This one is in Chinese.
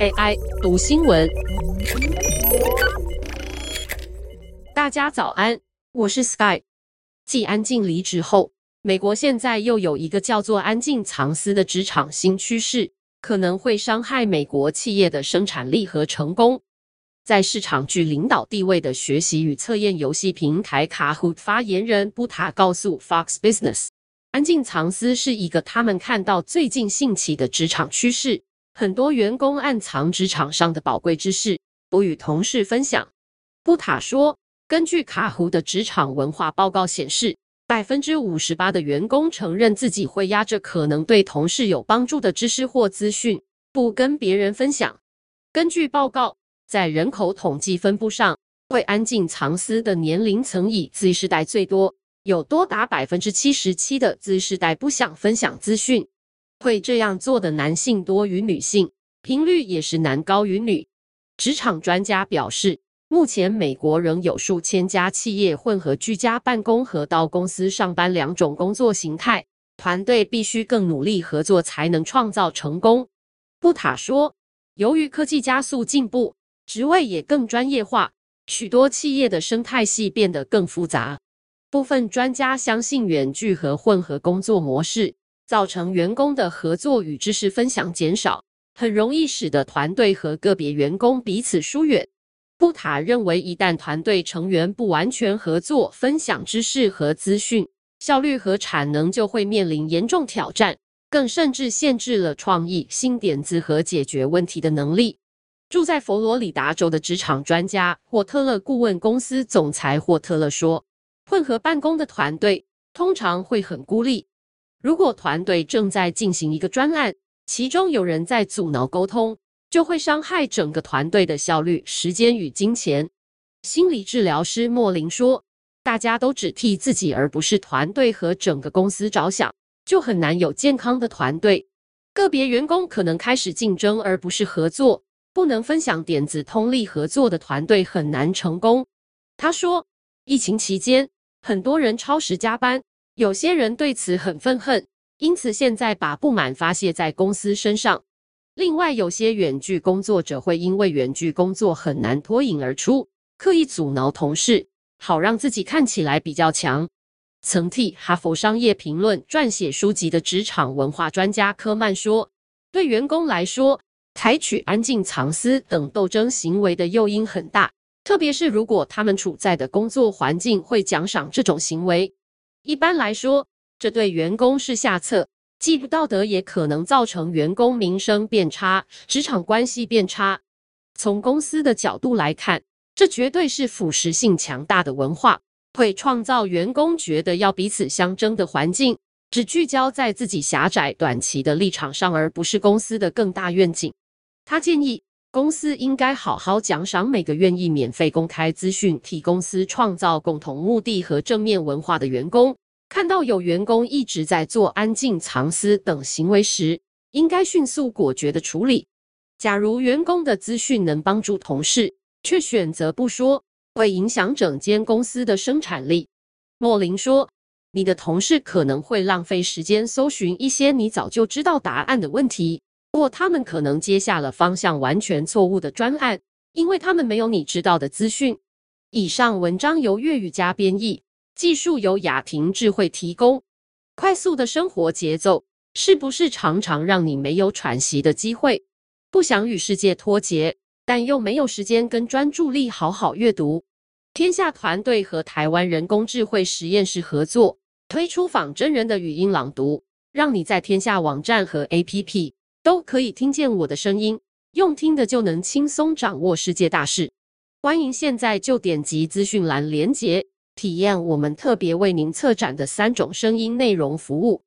AI 读新闻，大家早安，我是 Sky。继安静离职后，美国现在又有一个叫做“安静藏私”的职场新趋势，可能会伤害美国企业的生产力和成功。在市场具领导地位的学习与测验游戏平台卡 who 发言人布塔告诉 Fox Business，安静藏私是一个他们看到最近兴起的职场趋势。很多员工暗藏职场上的宝贵知识，不与同事分享。布塔说，根据卡胡的职场文化报告显示，百分之五十八的员工承认自己会压着可能对同事有帮助的知识或资讯，不跟别人分享。根据报告，在人口统计分布上，会安静藏私的年龄层以 Z 世代最多，有多达百分之七十七的 Z 世代不想分享资讯。会这样做的男性多于女性，频率也是男高于女。职场专家表示，目前美国仍有数千家企业混合居家办公和到公司上班两种工作形态，团队必须更努力合作才能创造成功。布塔说，由于科技加速进步，职位也更专业化，许多企业的生态系变得更复杂。部分专家相信远距和混合工作模式。造成员工的合作与知识分享减少，很容易使得团队和个别员工彼此疏远。布塔认为，一旦团队成员不完全合作、分享知识和资讯，效率和产能就会面临严重挑战，更甚至限制了创意、新点子和解决问题的能力。住在佛罗里达州的职场专家霍特勒顾问公司总裁霍特勒说：“混合办公的团队通常会很孤立。”如果团队正在进行一个专案，其中有人在阻挠沟通，就会伤害整个团队的效率、时间与金钱。心理治疗师莫林说：“大家都只替自己，而不是团队和整个公司着想，就很难有健康的团队。个别员工可能开始竞争，而不是合作。不能分享点子、通力合作的团队很难成功。”他说：“疫情期间，很多人超时加班。”有些人对此很愤恨，因此现在把不满发泄在公司身上。另外，有些远距工作者会因为远距工作很难脱颖而出，刻意阻挠同事，好让自己看起来比较强。曾替《哈佛商业评论》撰写书籍的职场文化专家科曼说：“对员工来说，采取安静藏私等斗争行为的诱因很大，特别是如果他们处在的工作环境会奖赏这种行为。”一般来说，这对员工是下策，既不道德，也可能造成员工名声变差、职场关系变差。从公司的角度来看，这绝对是腐蚀性强大的文化，会创造员工觉得要彼此相争的环境，只聚焦在自己狭窄短期的立场上，而不是公司的更大愿景。他建议公司应该好好奖赏每个愿意免费公开资讯、替公司创造共同目的和正面文化的员工。看到有员工一直在做安静藏私等行为时，应该迅速果决的处理。假如员工的资讯能帮助同事，却选择不说，会影响整间公司的生产力。莫林说：“你的同事可能会浪费时间搜寻一些你早就知道答案的问题，不过他们可能接下了方向完全错误的专案，因为他们没有你知道的资讯。”以上文章由粤语加编译。技术由雅婷智慧提供。快速的生活节奏是不是常常让你没有喘息的机会？不想与世界脱节，但又没有时间跟专注力好好阅读。天下团队和台湾人工智慧实验室合作，推出仿真人的语音朗读，让你在天下网站和 APP 都可以听见我的声音，用听的就能轻松掌握世界大事。欢迎现在就点击资讯栏连接。体验我们特别为您策展的三种声音内容服务。